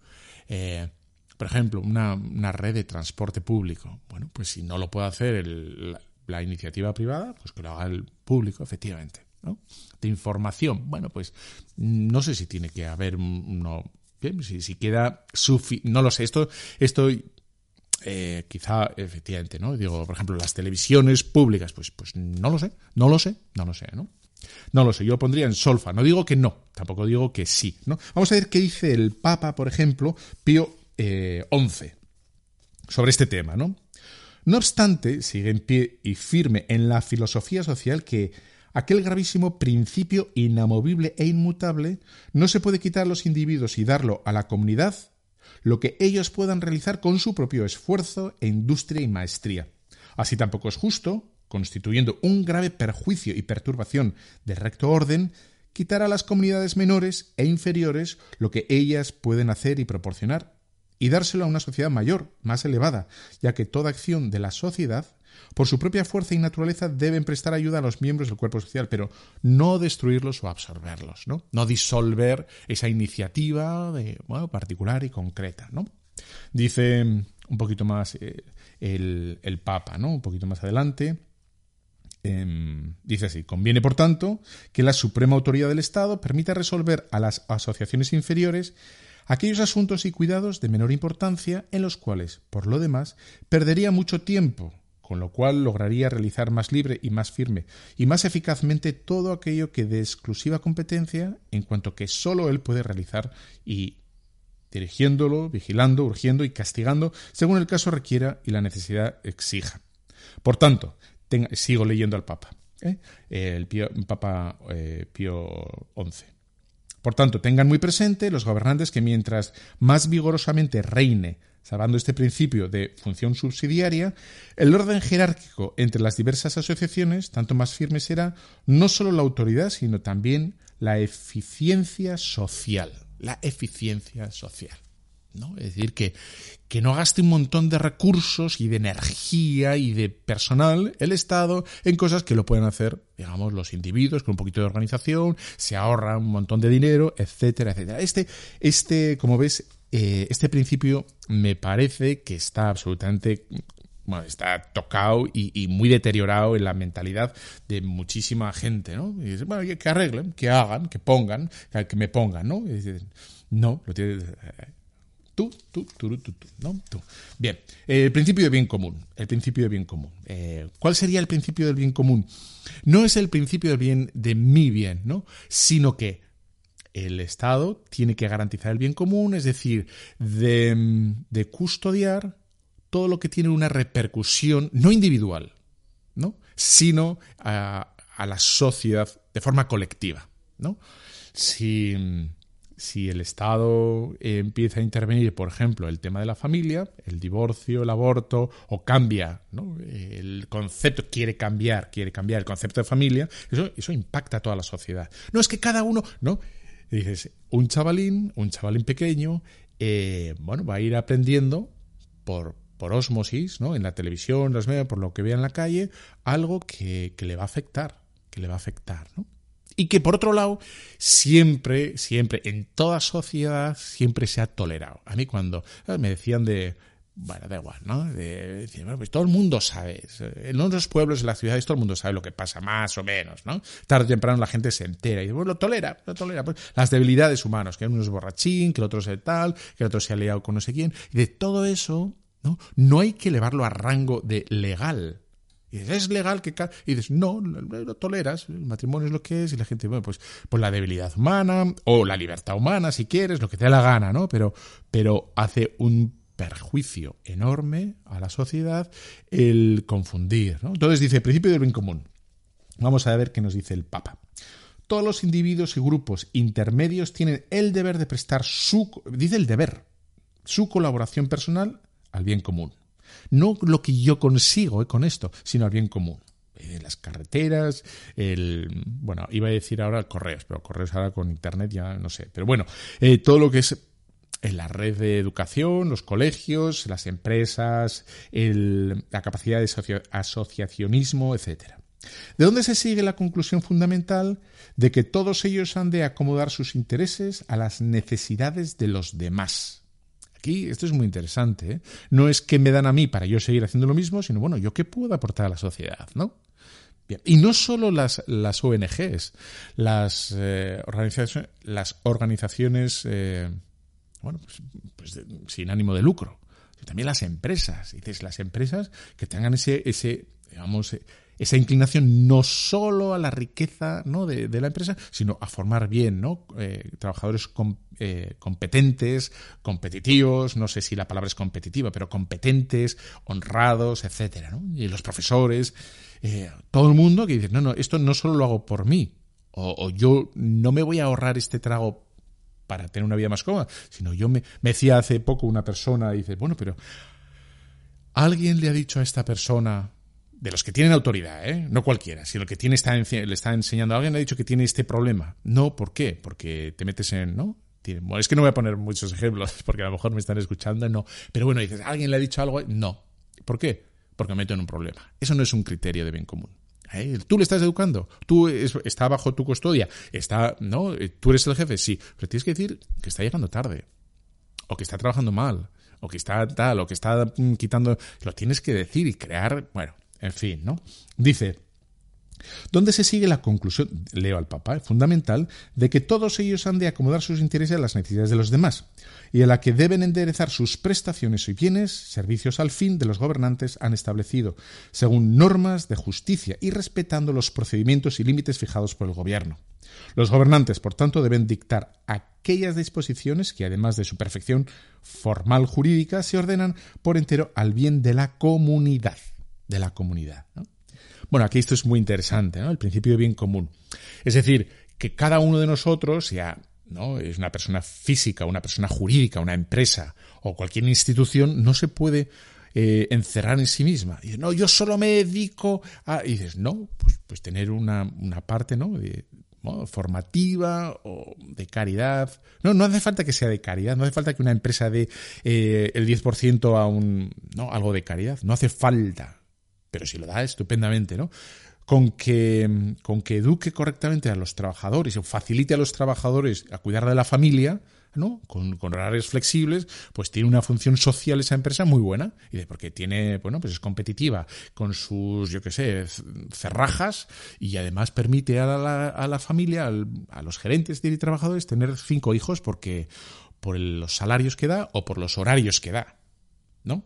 Eh, por ejemplo, una, red de transporte público. Bueno, pues si no lo puede hacer la, iniciativa privada, pues que lo haga el público, efectivamente. ¿no? De información, bueno, pues no sé si tiene que haber uno, si, si queda no lo sé, esto, esto eh, quizá efectivamente, ¿no? Digo, por ejemplo, las televisiones públicas, pues, pues no lo sé, no lo sé, no lo sé, ¿no? No lo sé, yo lo pondría en solfa. No digo que no, tampoco digo que sí. ¿no? Vamos a ver qué dice el Papa, por ejemplo, Pío XI, eh, sobre este tema. ¿no? no obstante, sigue en pie y firme en la filosofía social que aquel gravísimo principio inamovible e inmutable no se puede quitar a los individuos y darlo a la comunidad lo que ellos puedan realizar con su propio esfuerzo e industria y maestría. Así tampoco es justo constituyendo un grave perjuicio y perturbación del recto orden, quitar a las comunidades menores e inferiores lo que ellas pueden hacer y proporcionar, y dárselo a una sociedad mayor, más elevada, ya que toda acción de la sociedad, por su propia fuerza y naturaleza, deben prestar ayuda a los miembros del cuerpo social, pero no destruirlos o absorberlos, ¿no? No disolver esa iniciativa de, particular y concreta, ¿no? Dice un poquito más eh, el, el Papa, ¿no? Un poquito más adelante Em, dice así, conviene, por tanto, que la suprema autoridad del Estado permita resolver a las asociaciones inferiores aquellos asuntos y cuidados de menor importancia en los cuales, por lo demás, perdería mucho tiempo, con lo cual lograría realizar más libre y más firme y más eficazmente todo aquello que de exclusiva competencia, en cuanto que sólo él puede realizar y dirigiéndolo, vigilando, urgiendo y castigando según el caso requiera y la necesidad exija. Por tanto, sigo leyendo al Papa, ¿eh? el Papa eh, Pío XI. Por tanto, tengan muy presente los gobernantes que mientras más vigorosamente reine, salvando este principio de función subsidiaria, el orden jerárquico entre las diversas asociaciones, tanto más firme será no solo la autoridad, sino también la eficiencia social. La eficiencia social. Es decir, que, que no gaste un montón de recursos y de energía y de personal el Estado en cosas que lo pueden hacer, digamos, los individuos con un poquito de organización, se ahorra un montón de dinero, etcétera, etcétera. Este, este como ves, eh, este principio me parece que está absolutamente bueno, está tocado y, muy deteriorado en la mentalidad de muchísima gente, ¿no? Y dice, bueno, que arreglen, que hagan, que pongan, que me pongan, ¿no? no, lo tiene, Tú, tú, tú, tú, tú, ¿no? Tú. Bien, el principio de bien común. El principio de bien común. Eh, ¿Cuál sería el principio del bien común? No es el principio del bien de mi bien, ¿no? Sino que el Estado tiene que garantizar el bien común, es decir, de, custodiar todo lo que tiene una repercusión no individual, ¿no? Sino a, a la sociedad de forma colectiva, ¿no? Si si el Estado eh, empieza a intervenir, por ejemplo, el tema de la familia, el divorcio, el aborto, o cambia ¿no? el concepto, quiere cambiar, quiere cambiar el concepto de familia, eso, eso impacta a toda la sociedad. No es que cada uno, ¿no? dices, un chavalín, un chavalín pequeño, eh, bueno, va a ir aprendiendo por, por osmosis, ¿no? En la televisión, las medios, por lo que vea en la calle, algo que, que le va a afectar, que le va a afectar, ¿no? Y que por otro lado, siempre, siempre, en toda sociedad, siempre se ha tolerado. A mí cuando me decían de, bueno, da igual, ¿no? De, bueno, pues todo el mundo sabe. En los pueblos, en las ciudades, todo el mundo sabe lo que pasa, más o menos, ¿no? Tarde o temprano la gente se entera y bueno, lo tolera, lo tolera. Pues, las debilidades humanas, que uno es borrachín, que el otro es tal, que el otro se ha liado con no sé quién. Y de todo eso, ¿no? No hay que elevarlo a rango de legal. Y dices, es legal que... Y dices, no, lo toleras, el matrimonio es lo que es y la gente, bueno, pues, pues la debilidad humana o la libertad humana, si quieres, lo que te dé la gana, ¿no? Pero, pero hace un perjuicio enorme a la sociedad el confundir, ¿no? Entonces dice, principio del bien común. Vamos a ver qué nos dice el Papa. Todos los individuos y grupos intermedios tienen el deber de prestar su, dice el deber, su colaboración personal al bien común. No lo que yo consigo eh, con esto, sino al bien común. Eh, las carreteras, el. Bueno, iba a decir ahora correos, pero correos ahora con internet ya no sé. Pero bueno, eh, todo lo que es en la red de educación, los colegios, las empresas, la capacidad de asociacionismo, etcétera. ¿De dónde se sigue la conclusión fundamental de que todos ellos han de acomodar sus intereses a las necesidades de los demás? Aquí esto es muy interesante. ¿eh? No es que me dan a mí para yo seguir haciendo lo mismo, sino bueno, yo qué puedo aportar a la sociedad, ¿no? Bien. Y no solo las, las ONGs, las, eh, organizaciones, las organizaciones eh, bueno, pues, pues sin ánimo de lucro, también las empresas. Dices, las empresas que tengan ese, ese digamos, esa inclinación no solo a la riqueza ¿no? de, la empresa, sino a formar bien ¿no? Eh, trabajadores eh, competentes, competitivos, no sé si la palabra es competitiva, pero competentes, honrados, etcétera. Y los profesores, eh, todo el mundo que dice, no, no, esto no solo lo hago por mí, o, o, yo no me voy a ahorrar este trago para tener una vida más cómoda, sino yo me, me decía hace poco una persona, dice, bueno, pero ¿alguien le ha dicho a esta persona de los que tienen autoridad, ¿eh? no cualquiera, si el que tiene le está enseñando a alguien, le ha dicho que tiene este problema. No, ¿por qué? Porque te metes en, ¿no? Es que no voy a poner muchos ejemplos porque a lo mejor me están escuchando, no. Pero bueno, dices, ¿alguien le ha dicho algo? No. ¿Por qué? Porque me meto en un problema. Eso no es un criterio de bien común. ¿eh? Tú le estás educando, tú está bajo tu custodia, está, ¿no? Tú eres el jefe, sí, pero tienes que decir que está llegando tarde, o que está trabajando mal, o que está tal, o que está mm, quitando, lo tienes que decir y crear, bueno, en fin, ¿no? Dice, ¿Dónde se sigue la conclusión, leo al Papa, fundamental, de que todos ellos han de acomodar sus intereses a las necesidades de los demás, y a la que deben enderezar sus prestaciones y bienes, servicios al fin de los gobernantes han establecido, según normas de justicia y respetando los procedimientos y límites fijados por el gobierno. Los gobernantes, por tanto, deben dictar aquellas disposiciones que, además de su perfección formal jurídica, se ordenan por entero al bien de la comunidad de la comunidad. Bueno, aquí esto es muy interesante, ¿no? El principio de bien común. Es decir, que cada uno de nosotros, sea ¿no? es una persona física, una persona jurídica, una empresa o cualquier institución, no se puede eh, encerrar en sí misma. Y no, yo solo me dedico a... Y dices, no, pues, pues tener una, una parte, ¿no? De, formativa o de caridad. No, no hace falta que sea de caridad, no hace falta que una empresa dé eh, el 10% a un, ¿no? algo de caridad, no hace falta pero si lo da estupendamente, ¿no? Con que, con que eduque correctamente a los trabajadores o facilite a los trabajadores a cuidar de la familia, ¿no? Con, horarios flexibles, pues tiene una función social esa empresa muy buena. Y de, porque tiene, bueno, pues es competitiva con sus, yo qué sé, cerrajas y además permite a la, a la familia, a los gerentes y trabajadores tener cinco hijos porque por los salarios que da o por los horarios que da, ¿no?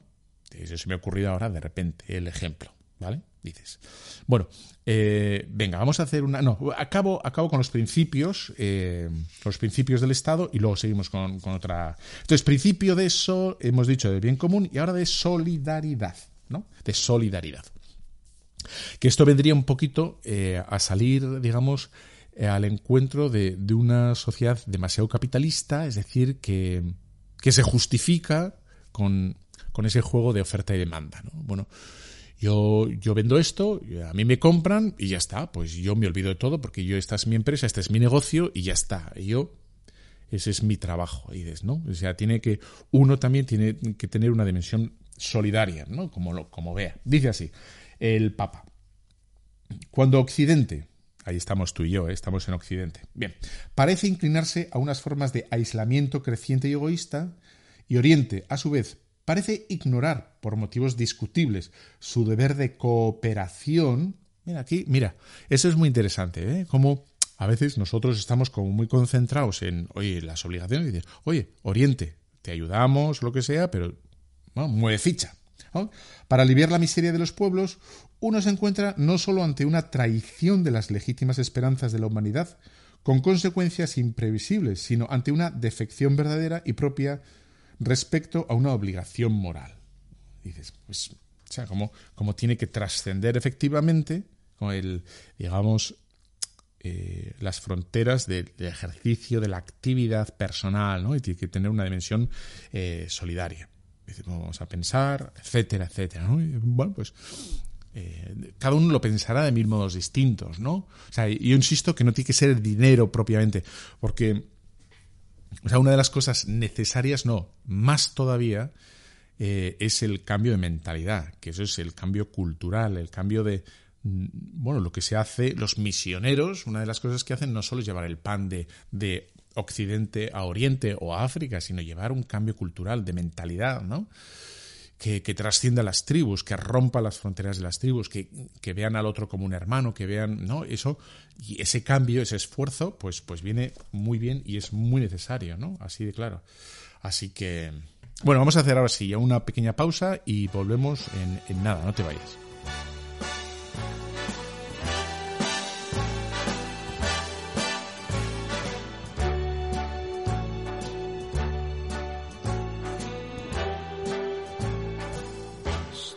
Eso se me ha ocurrido ahora de repente el ejemplo. ¿Vale? Dices. Bueno, eh, venga, vamos a hacer una. No, acabo, acabo con los principios, eh, los principios del Estado y luego seguimos con, otra. Entonces, principio de eso, hemos dicho de bien común y ahora de solidaridad, ¿no? De solidaridad. Que esto vendría un poquito eh, a salir, digamos, al encuentro de, de, una sociedad demasiado capitalista, es decir, que, que se justifica con, con ese juego de oferta y demanda, ¿no? Bueno yo, yo vendo esto, a mí me compran y ya está. Pues yo me olvido de todo porque yo, esta es mi empresa, este es mi negocio y ya está. Y yo, ese es mi trabajo. Y ¿no? O sea, tiene que, uno también tiene que tener una dimensión solidaria, ¿no? Como, lo, como vea. Dice así, el Papa. Cuando Occidente, ahí estamos tú y yo, ¿eh? estamos en Occidente, bien, parece inclinarse a unas formas de aislamiento creciente y egoísta, y Oriente, a su vez, parece ignorar, por motivos discutibles, su deber de cooperación. Mira, aquí, mira, eso es muy interesante, ¿eh? Como a veces nosotros estamos como muy concentrados en, oye, las obligaciones y dices, oye, Oriente, te ayudamos, lo que sea, pero mueve ficha. Para aliviar la miseria de los pueblos, uno se encuentra no solo ante una traición de las legítimas esperanzas de la humanidad, con consecuencias imprevisibles, sino ante una defección verdadera y propia respecto a una obligación moral. dices, pues, o sea, como, como tiene que trascender efectivamente con el, digamos, eh, las fronteras del, ejercicio de la actividad personal, ¿no? Y tiene que tener una dimensión eh, solidaria. Vamos a pensar, etcétera, etcétera, ¿no? bueno, pues eh, cada uno lo pensará de mil modos distintos, ¿no? O sea, yo insisto que no tiene que ser el dinero propiamente, porque, o sea, una de las cosas necesarias, no, más todavía, eh, es el cambio de mentalidad, que eso es el cambio cultural, el cambio de, mm, bueno, lo que se hace, los misioneros, una de las cosas que hacen no solo es llevar el pan de, de Occidente a Oriente o a África, sino llevar un cambio cultural, de mentalidad, ¿no? Que, trascienda las tribus, que rompa las fronteras de las tribus, que, vean al otro como un hermano, que vean, ¿no? Eso, y ese cambio, ese esfuerzo, pues, pues viene muy bien y es muy necesario, ¿no? Así de claro. Así que, bueno, vamos a hacer ahora sí una pequeña pausa y volvemos en, en nada, no te vayas.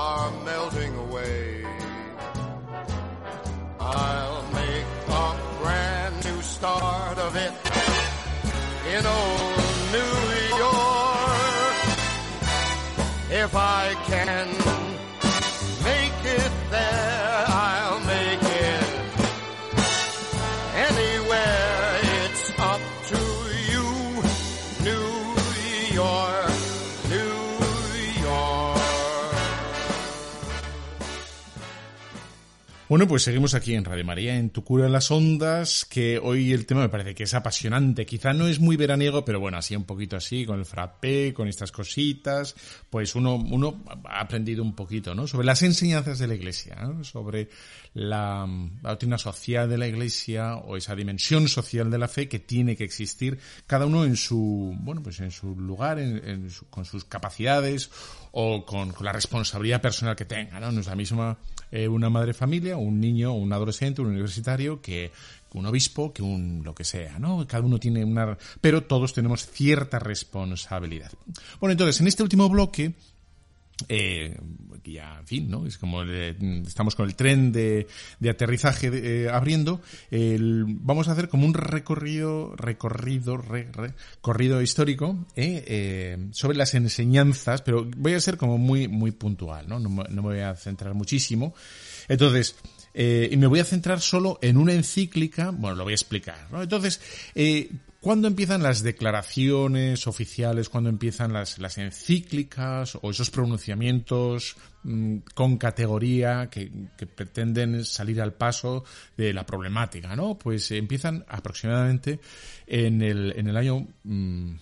are melting away. I'll make a brand new start of it in old New York. If I can Bueno, pues seguimos aquí en Radio María, en Tu Cura en las Ondas, que hoy el tema me parece que es apasionante. Quizá no es muy veraniego, pero bueno, así un poquito así, con el frappé, con estas cositas, pues uno, uno ha aprendido un poquito, ¿no? Sobre las enseñanzas de la Iglesia, sobre la, la doctrina social de la Iglesia o esa dimensión social de la fe que tiene que existir cada uno en su, bueno, pues en su lugar, en, en su- con sus capacidades o con, la responsabilidad personal que tenga, ¿no? No es la misma eh, una madre familia, un niño, un adolescente, un universitario, que que un obispo, que un lo que sea, ¿no? Cada uno tiene una... Pero todos tenemos cierta responsabilidad. Bueno, entonces, en este último bloque, eh, ya, en fin, ¿no? Es como estamos con el tren de, de aterrizaje eh, abriendo. vamos a hacer como un recorrido, recorrido, re- histórico eh, eh, sobre las enseñanzas, pero voy a ser como muy, muy puntual, ¿no? No, me- voy a centrar muchísimo. Entonces, y me voy a centrar solo en una encíclica, bueno, lo voy a explicar, ¿no? Entonces, ¿cuándo empiezan las declaraciones oficiales? ¿Cuándo empiezan las, las encíclicas o esos pronunciamientos mm, con categoría que, pretenden salir al paso de la problemática, ¿no? Pues empiezan aproximadamente en el, en el año... mm,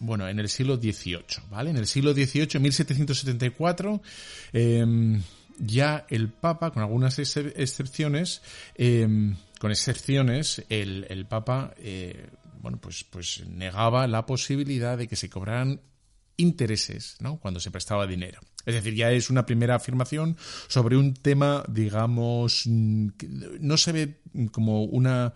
bueno, en el siglo XVIII, ¿vale? En el siglo XVIII, en 1774, eh, ya el Papa, con algunas excep- excepciones, eh, con excepciones, el, el Papa, eh, bueno, pues, pues negaba la posibilidad de que se cobraran intereses, ¿no? Cuando se prestaba dinero. Es decir, ya es una primera afirmación sobre un tema, digamos, no se ve como una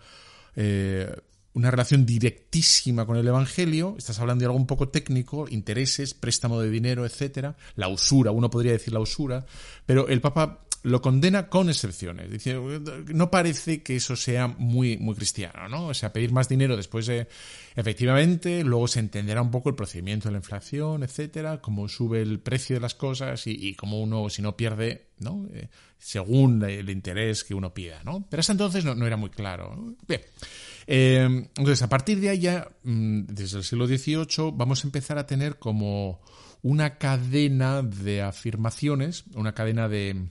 eh, una relación directísima con el Evangelio, estás hablando de algo un poco técnico, intereses, préstamo de dinero, etcétera, la usura, uno podría decir la usura, pero el Papa lo condena con excepciones. Dice, no parece que eso sea muy, muy cristiano, ¿no? O sea, pedir más dinero después de, efectivamente, luego se entenderá un poco el procedimiento de la inflación, etcétera, cómo sube el precio de las cosas y, cómo uno, si no pierde, ¿no? Eh, según el interés que uno pida, ¿no? Pero hasta entonces no, era muy claro. Bien. Eh, entonces, a partir de ahí ya, mm, desde el siglo XVIII, vamos a empezar a tener como una cadena de afirmaciones, una cadena de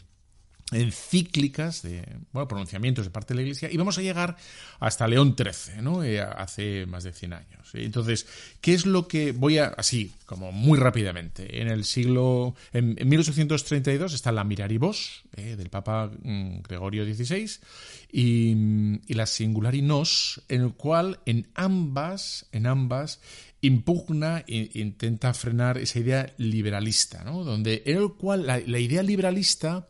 encíclicas, de bueno, pronunciamientos de parte de la Iglesia, y vamos a llegar hasta León XIII, ¿no? Eh, hace más de 100 años. Entonces, ¿qué es lo que voy a, así, como muy rápidamente, en el siglo, en, 1832 está la Miraribos, eh, del Papa mm, Gregorio XVI, y, la Singulari Nos, en el cual en ambas, en ambas, impugna e intenta frenar esa idea liberalista, ¿no? Donde en el cual la, idea liberalista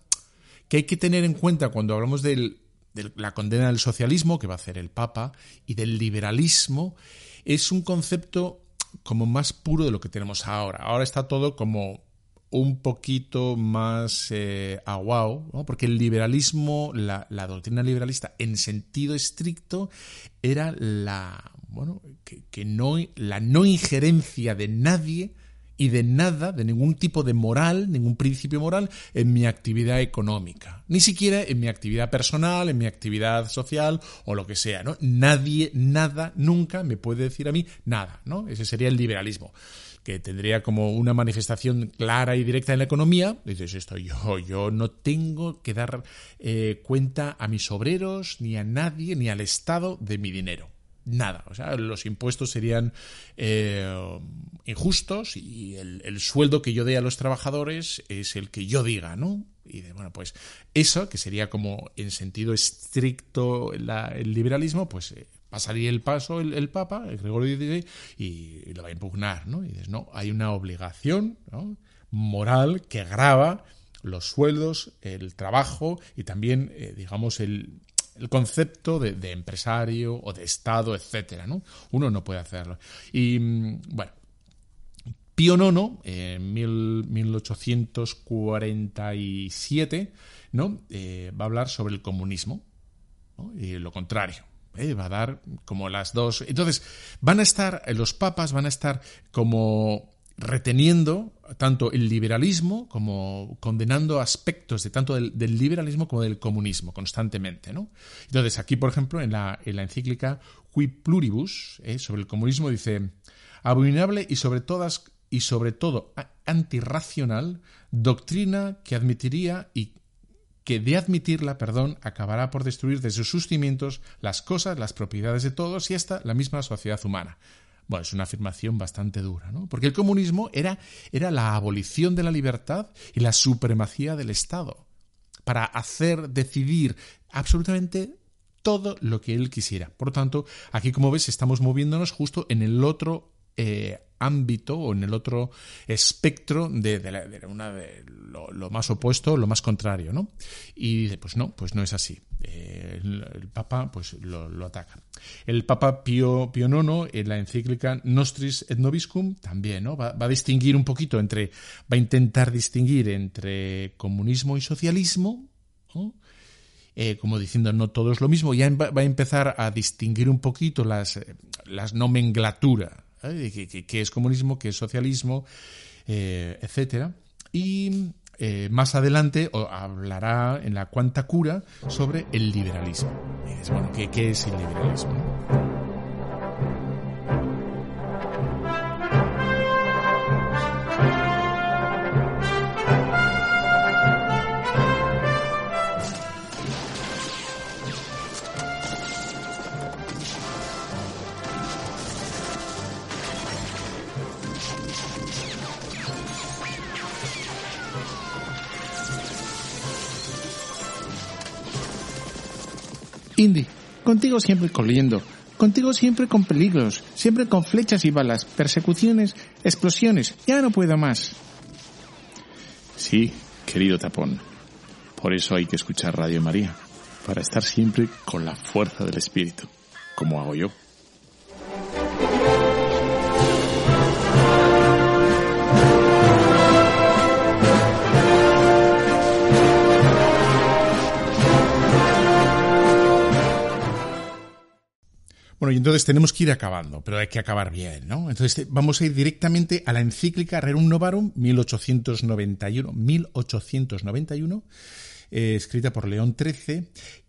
que hay que tener en cuenta cuando hablamos de la condena del socialismo, que va a hacer el Papa, y del liberalismo, es un concepto como más puro de lo que tenemos ahora. Ahora está todo como un poquito más eh, aguao, porque el liberalismo, la, doctrina liberalista en sentido estricto era la bueno, que, no, la no injerencia de nadie y de nada, de ningún tipo de moral, ningún principio moral en mi actividad económica, ni siquiera en mi actividad personal, en mi actividad social o lo que sea, ¿no? Nadie, nada, nunca me puede decir a mí nada, ¿no? Ese sería el liberalismo que tendría como una manifestación clara y directa en la economía, dices esto, yo, yo no tengo que dar eh, cuenta a mis obreros, ni a nadie, ni al Estado de mi dinero nada. O sea, los impuestos serían eh, injustos y el, sueldo que yo dé a los trabajadores es el que yo diga, ¿no? Y de, bueno, pues eso, que sería como en sentido estricto el liberalismo, pues eh, pasaría el paso el, Papa, el Gregorio XVI, y, lo va a impugnar, ¿no? Y dices, no, hay una obligación moral que grava los sueldos, el trabajo y también, eh, digamos, el, el concepto de, empresario o de Estado, etcétera, ¿no? Uno no puede hacerlo. Y, mm, bueno, Pío IX, en 1847, ¿no? Eh, va a hablar sobre el comunismo y lo contrario. ¿eh? Va a dar como las dos. Entonces, van a estar, los papas van a estar como reteniendo tanto el liberalismo como condenando aspectos de tanto del, liberalismo como del comunismo constantemente. ¿no? Entonces, aquí, por ejemplo, en la, en la encíclica Qui Pluribus, ¿eh? sobre el comunismo, dice, abominable y sobre todas y sobre todo antirracional doctrina que admitiría y que de admitirla, perdón, acabará por destruir desde sus cimientos las cosas, las propiedades de todos y hasta la misma sociedad humana. Bueno, es una afirmación bastante dura, ¿no? Porque el comunismo era, era la abolición de la libertad y la supremacía del Estado para hacer decidir absolutamente todo lo que él quisiera. Por lo tanto, aquí como ves estamos moviéndonos justo en el otro eh, ámbito o en el otro espectro de, una, de lo, más opuesto, lo más contrario, ¿no? Y dice, pues no, pues no es así. Eh, el, Papa pues lo, ataca. El Papa Pío, Pío IX, en la encíclica Nostris et Noviscum, también, ¿no? Va, a distinguir un poquito entre, va a intentar distinguir entre comunismo y socialismo, eh, como diciendo no todo es lo mismo, ya va a empezar a distinguir un poquito las, las nomenclaturas ¿eh? qué es comunismo, qué es socialismo, eh, etcétera. Y eh, más adelante hablará en la Cuanta Cura sobre el liberalismo. bueno, ¿qué, qué es el liberalismo? Indy, contigo siempre corriendo, contigo siempre con peligros, siempre con flechas y balas, persecuciones, explosiones, ya no puedo más. Sí, querido tapón. Por eso hay que escuchar Radio María, para estar siempre con la fuerza del Espíritu, como hago yo. Bueno, y entonces tenemos que ir acabando, pero hay que acabar bien, ¿no? Entonces vamos a ir directamente a la encíclica Rerum Novarum 1891, 1891, eh, escrita por León XIII,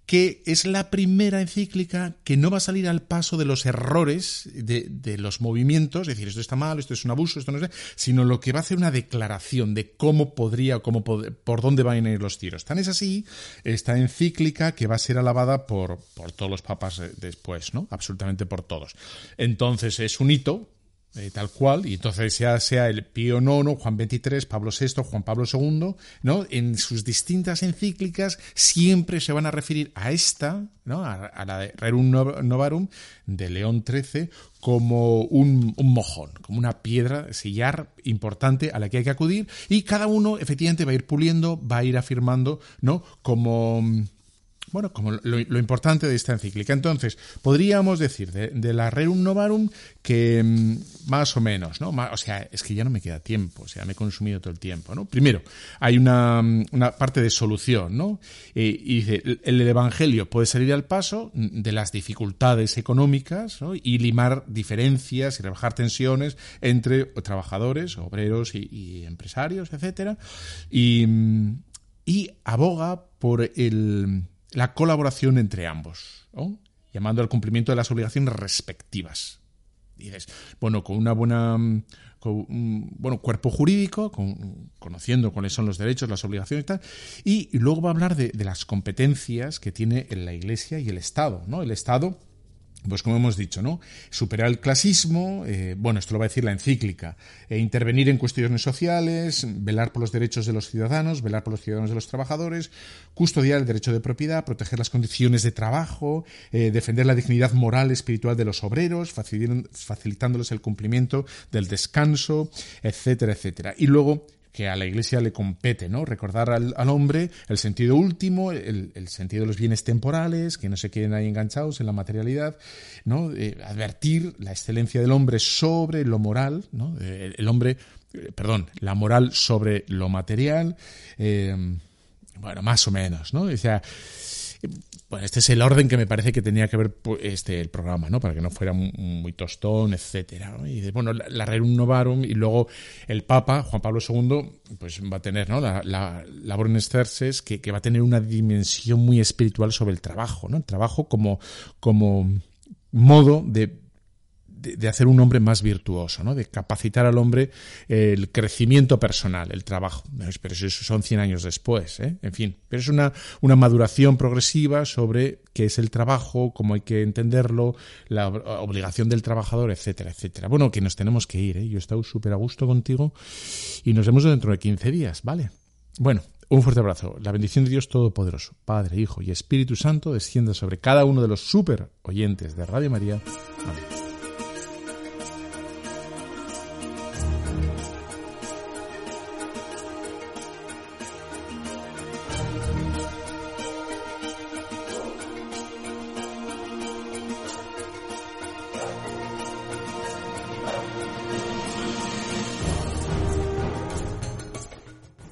que es la primera encíclica que no va a salir al paso de los errores de, los movimientos, es decir, esto está mal, esto es un abuso, esto no sé, sino lo que va a hacer una declaración de cómo podría, cómo por dónde van a ir los tiros. Tan es así esta encíclica que va a ser alabada por, por todos los papas después, ¿no? Absolutamente por todos. Entonces es un hito, eh, tal cual, y entonces ya sea el Pío IX, Juan XXIII, Pablo VI, Juan Pablo II, ¿no? En sus distintas encíclicas siempre se van a referir a esta, ¿no? A, la de Rerum Novarum de León XIII como un, un, mojón, como una piedra sillar importante a la que hay que acudir y cada uno efectivamente va a ir puliendo, va a ir afirmando, ¿no? Como bueno, como lo, importante de esta encíclica. Entonces, podríamos decir de, la Rerum Novarum que mm, más o menos, ¿no? o sea, es que ya no me queda tiempo, o sea, me he consumido todo el tiempo, ¿no? Primero, hay una, mm, una parte de solución, ¿no? Eh, y dice, el, Evangelio puede salir al paso de las dificultades económicas y limar diferencias y rebajar tensiones entre trabajadores, obreros y, empresarios, etcétera, mm, y aboga por el la colaboración entre ambos, llamando al cumplimiento de las obligaciones respectivas. Dices, bueno, con una buena con un bueno, cuerpo jurídico, conociendo cuáles son los derechos, las obligaciones y tal, y, luego va a hablar de, de, las competencias que tiene la Iglesia y el Estado. ¿no? El Estado pues como hemos dicho, ¿no? Superar el clasismo, eh, bueno, esto lo va a decir la encíclica, e intervenir en cuestiones sociales, velar por los derechos de los ciudadanos, velar por los ciudadanos de los trabajadores, custodiar el derecho de propiedad, proteger las condiciones de trabajo, eh, defender la dignidad moral y espiritual de los obreros, facilitándoles el cumplimiento del descanso, etcétera, etcétera. Y luego que a la Iglesia le compete, ¿no? Recordar al, hombre el sentido último, el, sentido de los bienes temporales, que no se queden ahí enganchados en la materialidad, ¿no? Eh, advertir la excelencia del hombre sobre lo moral, ¿no? Eh, el hombre, eh, perdón, la moral sobre lo material, bueno, más o menos, ¿no? O sea, bueno, este es el orden que me parece que tenía que ver este, el programa, ¿no? Para que no fuera muy, tostón, etcétera. Y bueno, la, Rerum Novarum y luego el Papa, Juan Pablo II, pues va a tener, ¿no? La, la, la que, que, va a tener una dimensión muy espiritual sobre el trabajo, ¿no? El trabajo como, como modo de de, hacer un hombre más virtuoso, ¿no? de capacitar al hombre el crecimiento personal, el trabajo. Pero eso son 100 años después, ¿eh? en fin. Pero es una, una maduración progresiva sobre qué es el trabajo, cómo hay que entenderlo, la obligación del trabajador, etcétera, etcétera. Bueno, que nos tenemos que ir, ¿eh? yo he estado súper a gusto contigo y nos vemos dentro de 15 días, ¿vale? Bueno, un fuerte abrazo. La bendición de Dios Todopoderoso, Padre, Hijo y Espíritu Santo descienda sobre cada uno de los súper oyentes de Radio María. Amén.